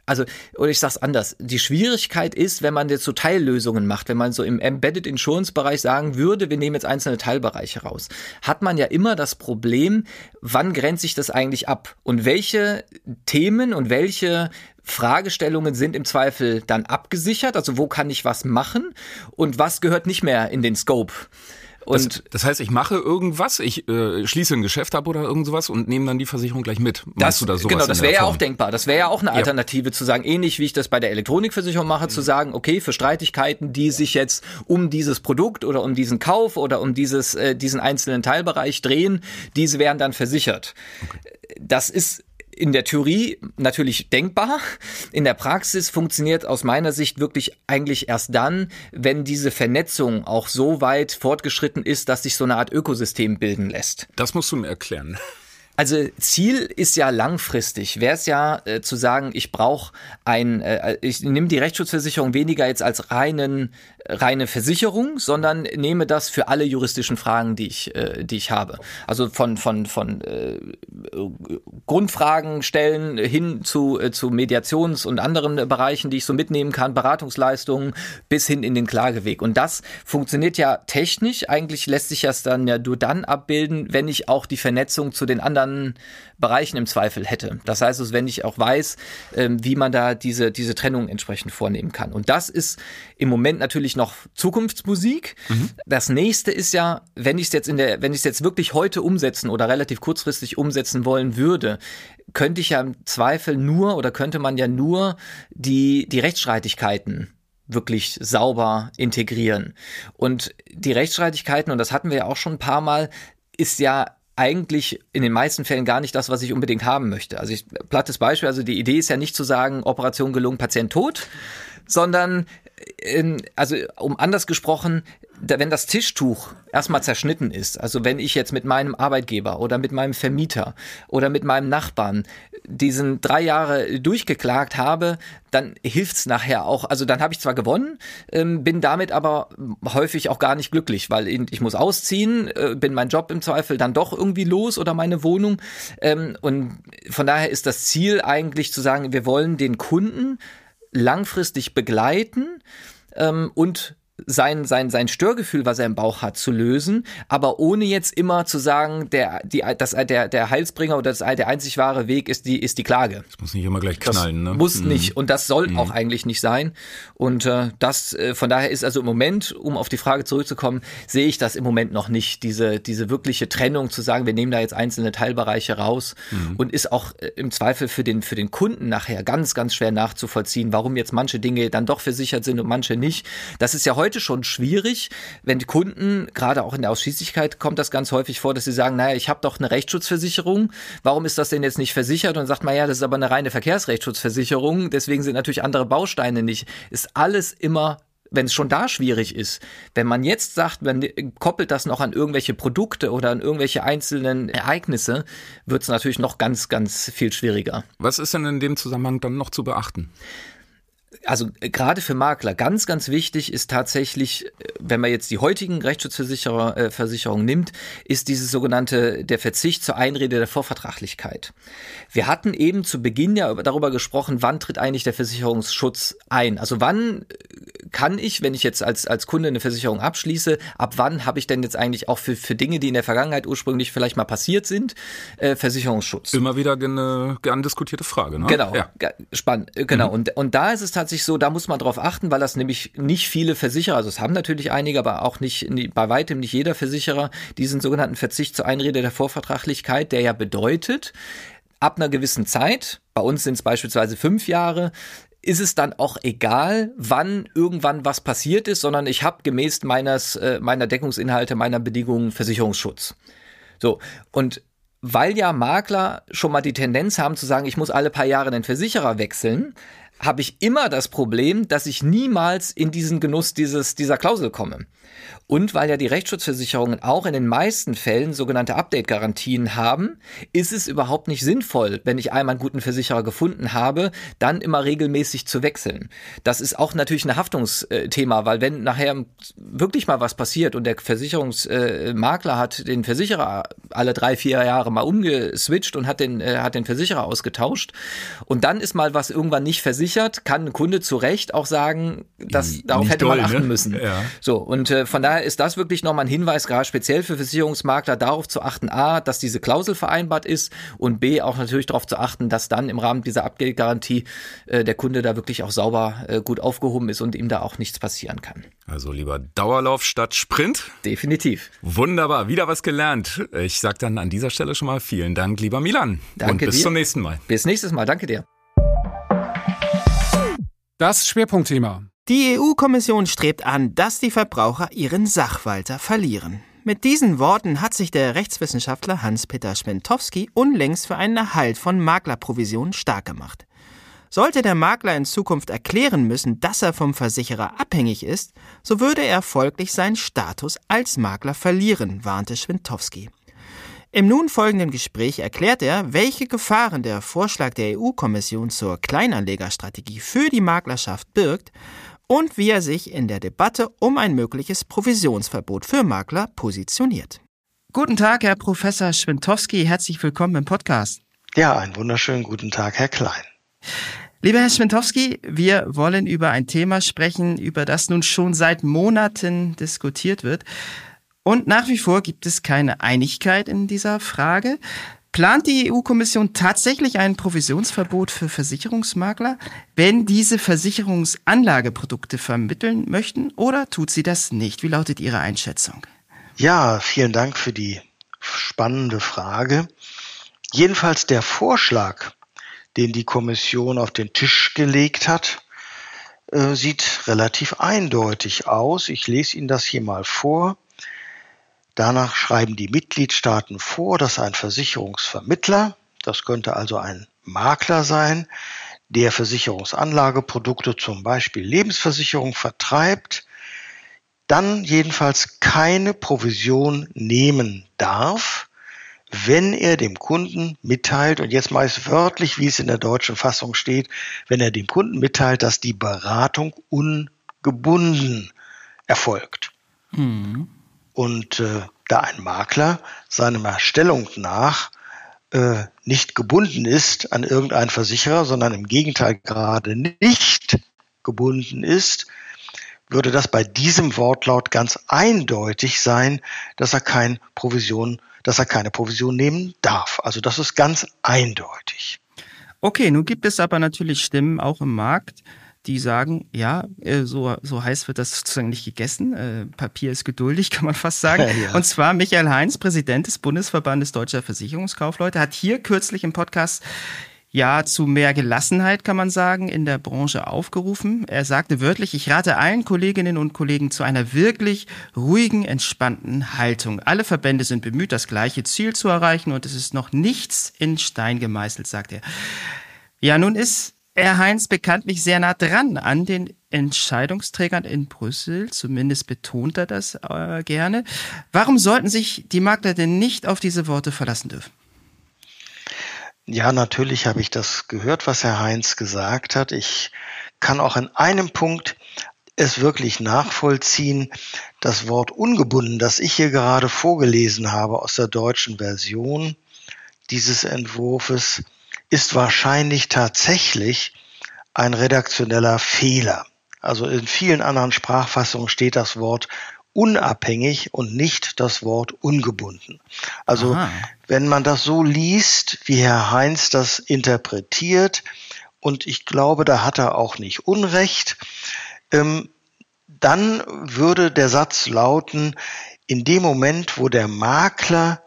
also, oder ich sag's anders, die Schwierigkeit ist, wenn man jetzt so Teillösungen macht, wenn man so im Embedded Insurance Bereich sagen würde, wir nehmen jetzt einzelne Teilbereiche raus, hat man ja immer das Problem, wann grenzt sich das eigentlich ab? Und welche Themen und welche Fragestellungen sind im Zweifel dann abgesichert? Also wo kann ich was machen? Und was gehört nicht mehr in den Scope? Und das, das, heißt, ich mache irgendwas, ich äh, schließe ein Geschäft ab oder irgend sowas und nehme dann die Versicherung gleich mit. Das, du da sowas genau, das wäre ja auch denkbar. Das wäre ja auch eine Alternative ja. zu sagen, ähnlich wie ich das bei der Elektronikversicherung mache, mhm. zu sagen, okay, für Streitigkeiten, die sich jetzt um dieses Produkt oder um diesen Kauf oder um dieses äh, diesen einzelnen Teilbereich drehen, diese werden dann versichert. Okay. Das ist in der Theorie natürlich denkbar. In der Praxis funktioniert aus meiner Sicht wirklich eigentlich erst dann, wenn diese Vernetzung auch so weit fortgeschritten ist, dass sich so eine Art Ökosystem bilden lässt. Das musst du mir erklären. Also Ziel ist ja langfristig. Wäre es ja äh, zu sagen, ich brauche ein, äh, ich nehme die Rechtsschutzversicherung weniger jetzt als reinen reine Versicherung, sondern nehme das für alle juristischen Fragen, die ich, äh, die ich habe. Also von von von äh, Grundfragen stellen hin zu äh, zu Mediations- und anderen Bereichen, die ich so mitnehmen kann, Beratungsleistungen bis hin in den Klageweg. Und das funktioniert ja technisch. Eigentlich lässt sich das dann ja nur dann abbilden, wenn ich auch die Vernetzung zu den anderen Bereichen im Zweifel hätte. Das heißt, also, wenn ich auch weiß, ähm, wie man da diese diese Trennung entsprechend vornehmen kann. Und das ist im Moment natürlich noch Zukunftsmusik. Mhm. Das nächste ist ja, wenn ich es jetzt in der, wenn ich es jetzt wirklich heute umsetzen oder relativ kurzfristig umsetzen wollen würde, könnte ich ja im Zweifel nur oder könnte man ja nur die, die Rechtsstreitigkeiten wirklich sauber integrieren. Und die Rechtsstreitigkeiten, und das hatten wir ja auch schon ein paar Mal, ist ja eigentlich in den meisten Fällen gar nicht das, was ich unbedingt haben möchte. Also ich, plattes Beispiel, also die Idee ist ja nicht zu sagen, Operation gelungen, Patient tot, sondern also um anders gesprochen, wenn das Tischtuch erstmal zerschnitten ist, also wenn ich jetzt mit meinem Arbeitgeber oder mit meinem Vermieter oder mit meinem Nachbarn diesen drei Jahre durchgeklagt habe, dann hilft's nachher auch. Also dann habe ich zwar gewonnen, ähm, bin damit aber häufig auch gar nicht glücklich, weil ich muss ausziehen, äh, bin mein Job im Zweifel dann doch irgendwie los oder meine Wohnung. Ähm, und von daher ist das Ziel eigentlich zu sagen, wir wollen den Kunden langfristig begleiten ähm, und sein, sein, sein Störgefühl, was er im Bauch hat, zu lösen, aber ohne jetzt immer zu sagen, der, die, das, der, der Heilsbringer oder das, der einzig wahre Weg ist die, ist die Klage. Das muss nicht immer gleich knallen, das ne? Muss mhm. nicht. Und das soll mhm. auch eigentlich nicht sein. Und äh, das, äh, von daher ist also im Moment, um auf die Frage zurückzukommen, sehe ich das im Moment noch nicht, diese, diese wirkliche Trennung zu sagen, wir nehmen da jetzt einzelne Teilbereiche raus mhm. und ist auch äh, im Zweifel für den, für den Kunden nachher ganz, ganz schwer nachzuvollziehen, warum jetzt manche Dinge dann doch versichert sind und manche nicht. Das ist ja heute heute schon schwierig, wenn die Kunden, gerade auch in der Ausschließlichkeit kommt das ganz häufig vor, dass sie sagen, naja, ich habe doch eine Rechtsschutzversicherung, warum ist das denn jetzt nicht versichert? Und sagt man, ja, das ist aber eine reine Verkehrsrechtsschutzversicherung, deswegen sind natürlich andere Bausteine nicht. Ist alles immer wenn es schon da schwierig ist, wenn man jetzt sagt, man koppelt das noch an irgendwelche Produkte oder an irgendwelche einzelnen Ereignisse, wird es natürlich noch ganz, ganz viel schwieriger. Was ist denn in dem Zusammenhang dann noch zu beachten? Also äh, gerade für Makler ganz, ganz wichtig ist tatsächlich, äh, wenn man jetzt die heutigen Rechtsschutzversicherungen äh, nimmt, ist dieses sogenannte der Verzicht zur Einrede der Vorvertraglichkeit. Wir hatten eben zu Beginn ja darüber gesprochen, wann tritt eigentlich der Versicherungsschutz ein? Also wann kann ich, wenn ich jetzt als, als Kunde eine Versicherung abschließe, ab wann habe ich denn jetzt eigentlich auch für, für Dinge, die in der Vergangenheit ursprünglich vielleicht mal passiert sind, äh, Versicherungsschutz? Immer wieder eine gern diskutierte Frage, ne? Genau, ja. spannend, genau. Mhm. Und, und da ist es tatsächlich so, da muss man drauf achten, weil das nämlich nicht viele Versicherer, also es haben natürlich einige, aber auch nicht, bei weitem nicht jeder Versicherer, diesen sogenannten Verzicht zur Einrede der Vorvertraglichkeit, der ja bedeutet, ab einer gewissen Zeit, bei uns sind es beispielsweise fünf Jahre, ist es dann auch egal, wann irgendwann was passiert ist, sondern ich habe gemäß meines, äh, meiner Deckungsinhalte, meiner Bedingungen Versicherungsschutz. So, und weil ja Makler schon mal die Tendenz haben zu sagen, ich muss alle paar Jahre den Versicherer wechseln, habe ich immer das Problem, dass ich niemals in diesen Genuss dieses, dieser Klausel komme. Und weil ja die Rechtsschutzversicherungen auch in den meisten Fällen sogenannte Update-Garantien haben, ist es überhaupt nicht sinnvoll, wenn ich einmal einen guten Versicherer gefunden habe, dann immer regelmäßig zu wechseln. Das ist auch natürlich ein Haftungsthema, weil wenn nachher wirklich mal was passiert und der Versicherungsmakler hat den Versicherer alle drei, vier Jahre mal umgeswitcht und hat den, äh, hat den Versicherer ausgetauscht und dann ist mal was irgendwann nicht versichert, kann ein Kunde zu Recht auch sagen, dass darauf hätte doll, man achten ne? müssen. Ja. So, und äh, von daher ist das wirklich nochmal ein Hinweis, gerade speziell für Versicherungsmakler, darauf zu achten, a, dass diese Klausel vereinbart ist und b, auch natürlich darauf zu achten, dass dann im Rahmen dieser Abgeldgarantie äh, der Kunde da wirklich auch sauber äh, gut aufgehoben ist und ihm da auch nichts passieren kann. Also lieber Dauerlauf statt Sprint? Definitiv. Wunderbar, wieder was gelernt. Ich sag dann an dieser Stelle schon mal vielen Dank, lieber Milan. Danke und bis dir. zum nächsten Mal. Bis nächstes Mal, danke dir. Das Schwerpunktthema. Die EU-Kommission strebt an, dass die Verbraucher ihren Sachwalter verlieren. Mit diesen Worten hat sich der Rechtswissenschaftler Hans-Peter Schwentowski unlängst für einen Erhalt von Maklerprovisionen stark gemacht. Sollte der Makler in Zukunft erklären müssen, dass er vom Versicherer abhängig ist, so würde er folglich seinen Status als Makler verlieren, warnte Schwentowski. Im nun folgenden Gespräch erklärt er, welche Gefahren der Vorschlag der EU-Kommission zur Kleinanlegerstrategie für die Maklerschaft birgt und wie er sich in der Debatte um ein mögliches Provisionsverbot für Makler positioniert. Guten Tag, Herr Professor Schwintowski. Herzlich willkommen im Podcast. Ja, einen wunderschönen guten Tag, Herr Klein. Lieber Herr Schwintowski, wir wollen über ein Thema sprechen, über das nun schon seit Monaten diskutiert wird. Und nach wie vor gibt es keine Einigkeit in dieser Frage. Plant die EU-Kommission tatsächlich ein Provisionsverbot für Versicherungsmakler, wenn diese Versicherungsanlageprodukte vermitteln möchten, oder tut sie das nicht? Wie lautet Ihre Einschätzung? Ja, vielen Dank für die spannende Frage. Jedenfalls der Vorschlag, den die Kommission auf den Tisch gelegt hat, äh, sieht relativ eindeutig aus. Ich lese Ihnen das hier mal vor. Danach schreiben die Mitgliedstaaten vor, dass ein Versicherungsvermittler, das könnte also ein Makler sein, der Versicherungsanlageprodukte, zum Beispiel Lebensversicherung, vertreibt, dann jedenfalls keine Provision nehmen darf, wenn er dem Kunden mitteilt, und jetzt meist wörtlich, wie es in der deutschen Fassung steht, wenn er dem Kunden mitteilt, dass die Beratung ungebunden erfolgt. Mhm. Und äh, da ein Makler seinem Erstellung nach äh, nicht gebunden ist an irgendeinen Versicherer, sondern im Gegenteil gerade nicht gebunden ist, würde das bei diesem Wortlaut ganz eindeutig sein, dass er keine Provision, dass er keine Provision nehmen darf. Also das ist ganz eindeutig. Okay, nun gibt es aber natürlich Stimmen auch im Markt, die sagen, ja, äh, so, so heiß wird das sozusagen nicht gegessen. Äh, Papier ist geduldig, kann man fast sagen. Ja. Und zwar Michael Heinz, Präsident des Bundesverbandes Deutscher Versicherungskaufleute, hat hier kürzlich im Podcast ja zu mehr Gelassenheit, kann man sagen, in der Branche aufgerufen. Er sagte wörtlich, ich rate allen Kolleginnen und Kollegen zu einer wirklich ruhigen, entspannten Haltung. Alle Verbände sind bemüht, das gleiche Ziel zu erreichen und es ist noch nichts in Stein gemeißelt, sagt er. Ja, nun ist Herr Heinz bekanntlich sehr nah dran an den Entscheidungsträgern in Brüssel, zumindest betont er das äh, gerne. Warum sollten sich die Makler denn nicht auf diese Worte verlassen dürfen? Ja, natürlich habe ich das gehört, was Herr Heinz gesagt hat. Ich kann auch in einem Punkt es wirklich nachvollziehen. Das Wort ungebunden, das ich hier gerade vorgelesen habe aus der deutschen Version dieses Entwurfs, ist wahrscheinlich tatsächlich ein redaktioneller Fehler. Also in vielen anderen Sprachfassungen steht das Wort unabhängig und nicht das Wort ungebunden. Also Aha. wenn man das so liest, wie Herr Heinz das interpretiert, und ich glaube, da hat er auch nicht Unrecht, ähm, dann würde der Satz lauten, in dem Moment, wo der Makler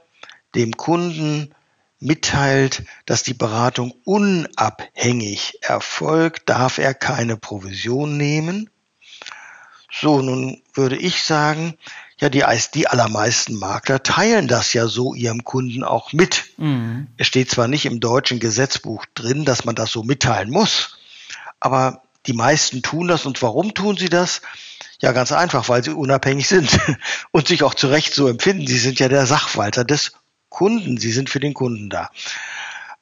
dem Kunden mitteilt, dass die Beratung unabhängig erfolgt, darf er keine Provision nehmen. So, nun würde ich sagen, ja, die, die allermeisten Makler teilen das ja so ihrem Kunden auch mit. Mhm. Es steht zwar nicht im deutschen Gesetzbuch drin, dass man das so mitteilen muss, aber die meisten tun das. Und warum tun sie das? Ja, ganz einfach, weil sie unabhängig sind und sich auch zu Recht so empfinden. Sie sind ja der Sachwalter des Kunden. Sie sind für den Kunden da.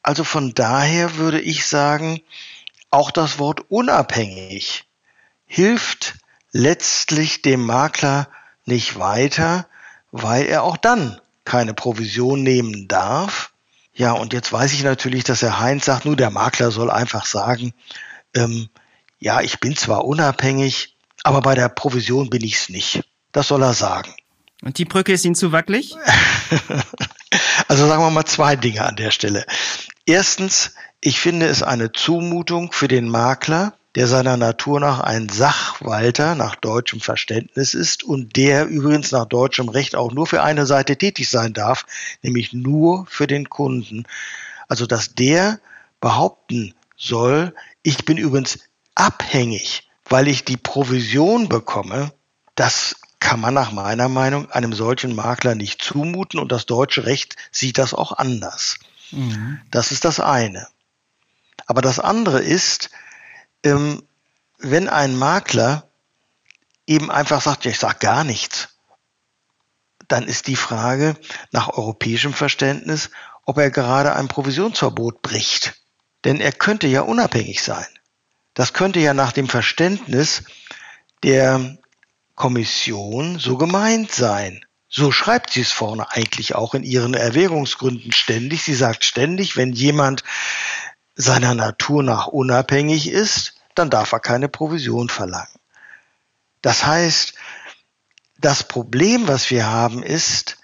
Also von daher würde ich sagen, auch das Wort unabhängig hilft letztlich dem Makler nicht weiter, weil er auch dann keine Provision nehmen darf. Ja, und jetzt weiß ich natürlich, dass Herr Heinz sagt, nur der Makler soll einfach sagen, ähm, ja, ich bin zwar unabhängig, aber bei der Provision bin ich es nicht. Das soll er sagen. Und die Brücke ist Ihnen zu wackelig? also sagen wir mal zwei Dinge an der Stelle. Erstens, ich finde es eine Zumutung für den Makler, der seiner Natur nach ein Sachwalter nach deutschem Verständnis ist und der übrigens nach deutschem Recht auch nur für eine Seite tätig sein darf, nämlich nur für den Kunden. Also dass der behaupten soll, ich bin übrigens abhängig, weil ich die Provision bekomme, das kann man nach meiner Meinung einem solchen Makler nicht zumuten und das deutsche Recht sieht das auch anders. Mhm. Das ist das eine. Aber das andere ist, ähm, wenn ein Makler eben einfach sagt, ja, ich sage gar nichts, dann ist die Frage nach europäischem Verständnis, ob er gerade ein Provisionsverbot bricht. Denn er könnte ja unabhängig sein. Das könnte ja nach dem Verständnis der Kommission so gemeint sein. So schreibt sie es vorne eigentlich auch in ihren Erwägungsgründen ständig. Sie sagt ständig, wenn jemand seiner Natur nach unabhängig ist, dann darf er keine Provision verlangen. Das heißt, das Problem, was wir haben, ist,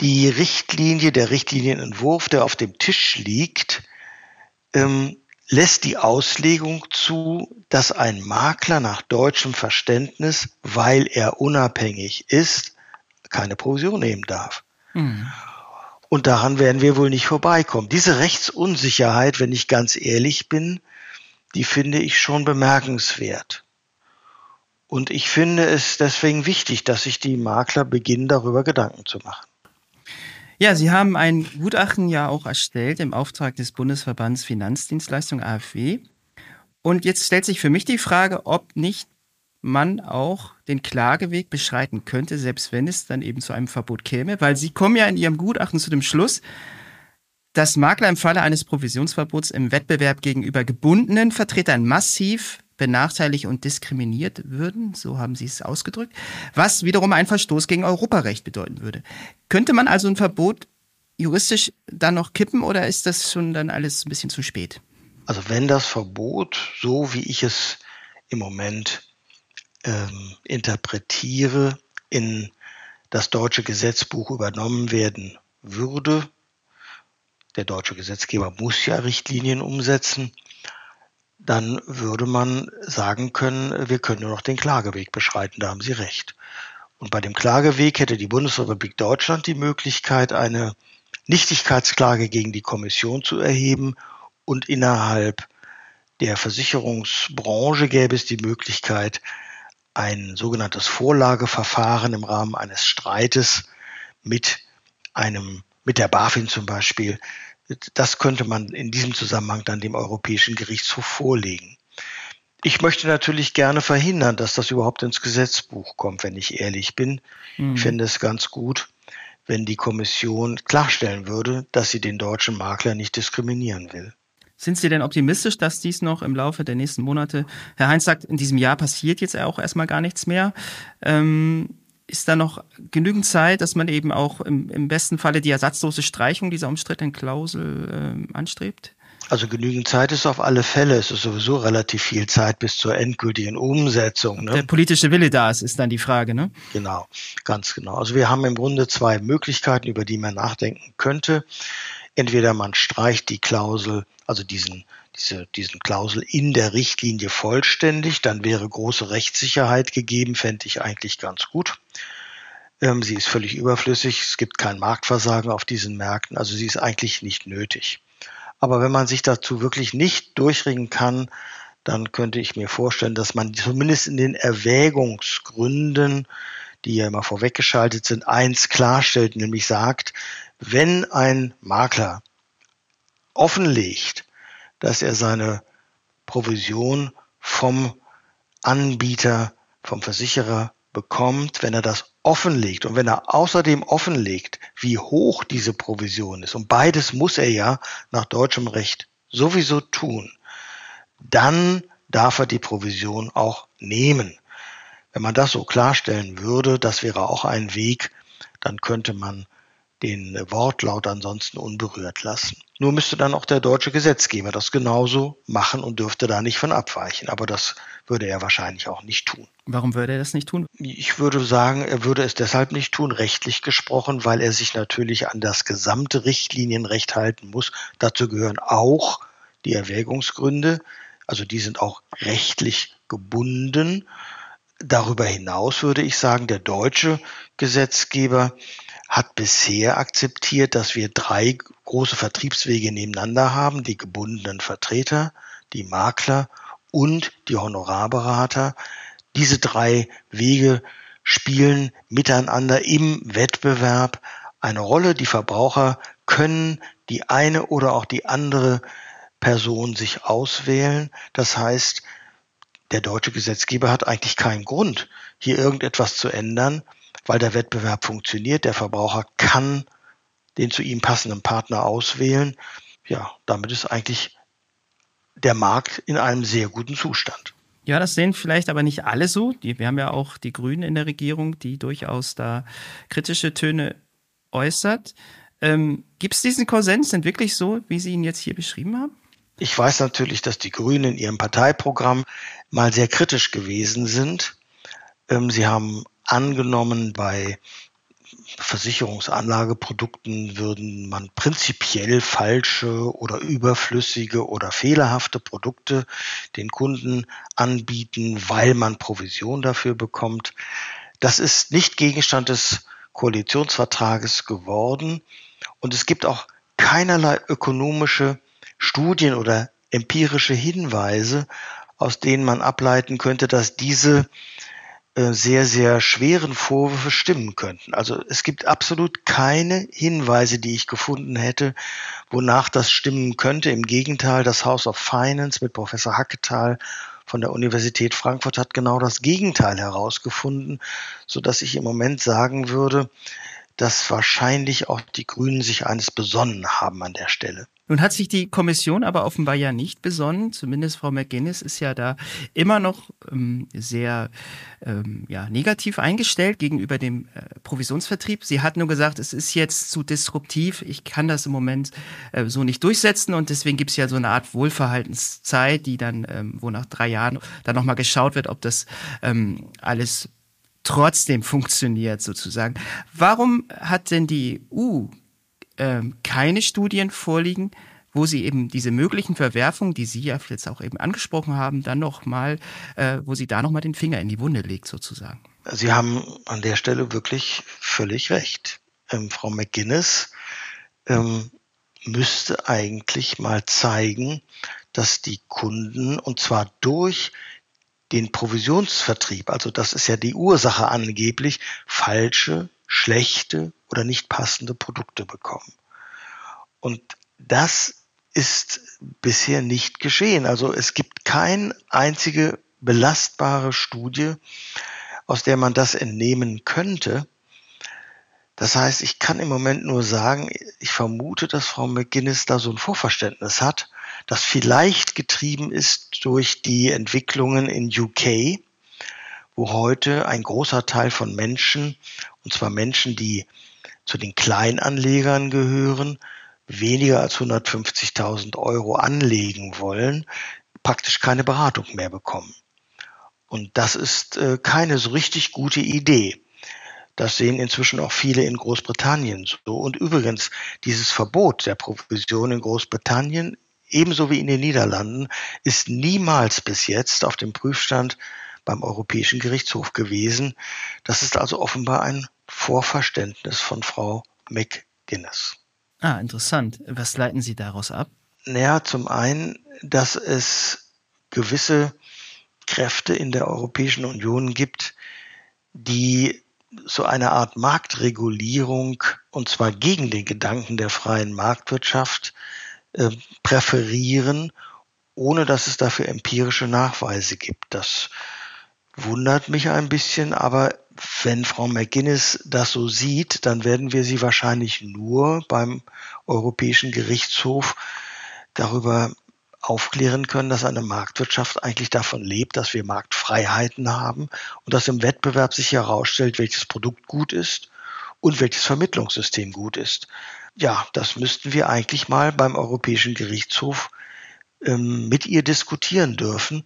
die Richtlinie, der Richtlinienentwurf, der auf dem Tisch liegt, ähm, lässt die Auslegung zu, dass ein Makler nach deutschem Verständnis, weil er unabhängig ist, keine Provision nehmen darf. Mhm. Und daran werden wir wohl nicht vorbeikommen. Diese Rechtsunsicherheit, wenn ich ganz ehrlich bin, die finde ich schon bemerkenswert. Und ich finde es deswegen wichtig, dass sich die Makler beginnen, darüber Gedanken zu machen. Ja, Sie haben ein Gutachten ja auch erstellt im Auftrag des Bundesverbands Finanzdienstleistung AfW. Und jetzt stellt sich für mich die Frage, ob nicht man auch den Klageweg beschreiten könnte, selbst wenn es dann eben zu einem Verbot käme, weil Sie kommen ja in Ihrem Gutachten zu dem Schluss, dass Makler im Falle eines Provisionsverbots im Wettbewerb gegenüber gebundenen Vertretern massiv benachteiligt und diskriminiert würden, so haben Sie es ausgedrückt, was wiederum ein Verstoß gegen Europarecht bedeuten würde. Könnte man also ein Verbot juristisch dann noch kippen oder ist das schon dann alles ein bisschen zu spät? Also wenn das Verbot, so wie ich es im Moment ähm, interpretiere, in das deutsche Gesetzbuch übernommen werden würde, der deutsche Gesetzgeber muss ja Richtlinien umsetzen, dann würde man sagen können, wir können nur noch den Klageweg beschreiten, da haben Sie recht. Und bei dem Klageweg hätte die Bundesrepublik Deutschland die Möglichkeit, eine Nichtigkeitsklage gegen die Kommission zu erheben und innerhalb der Versicherungsbranche gäbe es die Möglichkeit, ein sogenanntes Vorlageverfahren im Rahmen eines Streites mit einem, mit der BaFin zum Beispiel das könnte man in diesem Zusammenhang dann dem Europäischen Gerichtshof vorlegen. Ich möchte natürlich gerne verhindern, dass das überhaupt ins Gesetzbuch kommt, wenn ich ehrlich bin. Mhm. Ich finde es ganz gut, wenn die Kommission klarstellen würde, dass sie den deutschen Makler nicht diskriminieren will. Sind Sie denn optimistisch, dass dies noch im Laufe der nächsten Monate, Herr Heinz sagt, in diesem Jahr passiert jetzt auch erstmal gar nichts mehr. Ähm, ist da noch genügend Zeit, dass man eben auch im, im besten Falle die ersatzlose Streichung dieser umstrittenen Klausel ähm, anstrebt? Also genügend Zeit ist auf alle Fälle. Es ist sowieso relativ viel Zeit bis zur endgültigen Umsetzung. Ne? Der politische Wille da ist, ist dann die Frage, ne? Genau, ganz genau. Also wir haben im Grunde zwei Möglichkeiten, über die man nachdenken könnte. Entweder man streicht die Klausel, also diesen, diese, diesen Klausel in der Richtlinie vollständig, dann wäre große Rechtssicherheit gegeben, fände ich eigentlich ganz gut. Ähm, sie ist völlig überflüssig, es gibt kein Marktversagen auf diesen Märkten, also sie ist eigentlich nicht nötig. Aber wenn man sich dazu wirklich nicht durchringen kann, dann könnte ich mir vorstellen, dass man zumindest in den Erwägungsgründen, die ja immer vorweggeschaltet sind, eins klarstellt, nämlich sagt, wenn ein Makler offenlegt, dass er seine Provision vom Anbieter, vom Versicherer bekommt, wenn er das offenlegt und wenn er außerdem offenlegt, wie hoch diese Provision ist, und beides muss er ja nach deutschem Recht sowieso tun, dann darf er die Provision auch nehmen. Wenn man das so klarstellen würde, das wäre auch ein Weg, dann könnte man den Wortlaut ansonsten unberührt lassen. Nur müsste dann auch der deutsche Gesetzgeber das genauso machen und dürfte da nicht von abweichen. Aber das würde er wahrscheinlich auch nicht tun. Warum würde er das nicht tun? Ich würde sagen, er würde es deshalb nicht tun, rechtlich gesprochen, weil er sich natürlich an das gesamte Richtlinienrecht halten muss. Dazu gehören auch die Erwägungsgründe. Also die sind auch rechtlich gebunden. Darüber hinaus würde ich sagen, der deutsche Gesetzgeber hat bisher akzeptiert, dass wir drei große Vertriebswege nebeneinander haben, die gebundenen Vertreter, die Makler und die Honorarberater. Diese drei Wege spielen miteinander im Wettbewerb eine Rolle. Die Verbraucher können die eine oder auch die andere Person sich auswählen. Das heißt, der deutsche Gesetzgeber hat eigentlich keinen Grund, hier irgendetwas zu ändern, weil der Wettbewerb funktioniert. Der Verbraucher kann den zu ihm passenden Partner auswählen. Ja, damit ist eigentlich der Markt in einem sehr guten Zustand. Ja, das sehen vielleicht aber nicht alle so. wir haben ja auch die Grünen in der Regierung, die durchaus da kritische Töne äußert. Ähm, Gibt es diesen Konsens denn wirklich so, wie Sie ihn jetzt hier beschrieben haben? Ich weiß natürlich, dass die Grünen in ihrem Parteiprogramm mal sehr kritisch gewesen sind. Ähm, sie haben angenommen, bei Versicherungsanlageprodukten würden man prinzipiell falsche oder überflüssige oder fehlerhafte Produkte den Kunden anbieten, weil man Provision dafür bekommt. Das ist nicht Gegenstand des Koalitionsvertrages geworden und es gibt auch keinerlei ökonomische Studien oder empirische Hinweise, aus denen man ableiten könnte, dass diese sehr, sehr schweren Vorwürfe stimmen könnten. Also es gibt absolut keine Hinweise, die ich gefunden hätte, wonach das stimmen könnte. Im Gegenteil, das House of Finance mit Professor Hacketal von der Universität Frankfurt hat genau das Gegenteil herausgefunden, so dass ich im Moment sagen würde, dass wahrscheinlich auch die Grünen sich eines besonnen haben an der Stelle. Nun hat sich die Kommission aber offenbar ja nicht besonnen. Zumindest Frau McGuinness ist ja da immer noch ähm, sehr ähm, ja, negativ eingestellt gegenüber dem äh, Provisionsvertrieb. Sie hat nur gesagt, es ist jetzt zu disruptiv. Ich kann das im Moment äh, so nicht durchsetzen und deswegen gibt es ja so eine Art Wohlverhaltenszeit, die dann, ähm, wo nach drei Jahren dann nochmal geschaut wird, ob das ähm, alles trotzdem funktioniert sozusagen. Warum hat denn die EU ähm, keine Studien vorliegen, wo sie eben diese möglichen Verwerfungen, die Sie ja jetzt auch eben angesprochen haben, dann nochmal, äh, wo sie da nochmal den Finger in die Wunde legt sozusagen. Sie haben an der Stelle wirklich völlig recht. Ähm, Frau McGuinness ähm, müsste eigentlich mal zeigen, dass die Kunden, und zwar durch den Provisionsvertrieb, also das ist ja die Ursache angeblich, falsche, schlechte oder nicht passende Produkte bekommen. Und das ist bisher nicht geschehen. Also es gibt keine einzige belastbare Studie, aus der man das entnehmen könnte. Das heißt, ich kann im Moment nur sagen, ich vermute, dass Frau McGuinness da so ein Vorverständnis hat, das vielleicht getrieben ist durch die Entwicklungen in UK, wo heute ein großer Teil von Menschen, und zwar Menschen, die zu den Kleinanlegern gehören, weniger als 150.000 Euro anlegen wollen, praktisch keine Beratung mehr bekommen. Und das ist äh, keine so richtig gute Idee. Das sehen inzwischen auch viele in Großbritannien so. Und übrigens, dieses Verbot der Provision in Großbritannien, ebenso wie in den Niederlanden, ist niemals bis jetzt auf dem Prüfstand beim Europäischen Gerichtshof gewesen. Das ist also offenbar ein Vorverständnis von Frau McGuinness. Ah, interessant. Was leiten Sie daraus ab? Naja, zum einen, dass es gewisse Kräfte in der Europäischen Union gibt, die so eine Art Marktregulierung, und zwar gegen den Gedanken der freien Marktwirtschaft, äh, präferieren, ohne dass es dafür empirische Nachweise gibt. Das wundert mich ein bisschen, aber wenn Frau McGuinness das so sieht, dann werden wir sie wahrscheinlich nur beim Europäischen Gerichtshof darüber aufklären können, dass eine Marktwirtschaft eigentlich davon lebt, dass wir Marktfreiheiten haben und dass im Wettbewerb sich herausstellt, welches Produkt gut ist und welches Vermittlungssystem gut ist. Ja, das müssten wir eigentlich mal beim Europäischen Gerichtshof ähm, mit ihr diskutieren dürfen.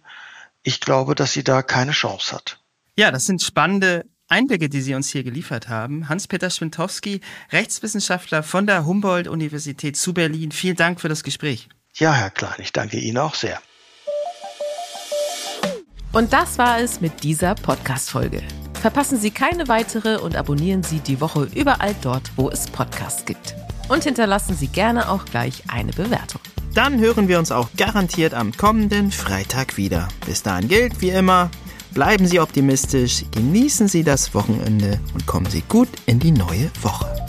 Ich glaube, dass sie da keine Chance hat. Ja, das sind spannende Einblicke, die Sie uns hier geliefert haben. Hans-Peter Schwintowski, Rechtswissenschaftler von der Humboldt-Universität zu Berlin. Vielen Dank für das Gespräch. Ja, Herr Klein, ich danke Ihnen auch sehr. Und das war es mit dieser Podcast-Folge. Verpassen Sie keine weitere und abonnieren Sie die Woche überall dort, wo es Podcasts gibt. Und hinterlassen Sie gerne auch gleich eine Bewertung. Dann hören wir uns auch garantiert am kommenden Freitag wieder. Bis dahin gilt wie immer, bleiben Sie optimistisch, genießen Sie das Wochenende und kommen Sie gut in die neue Woche.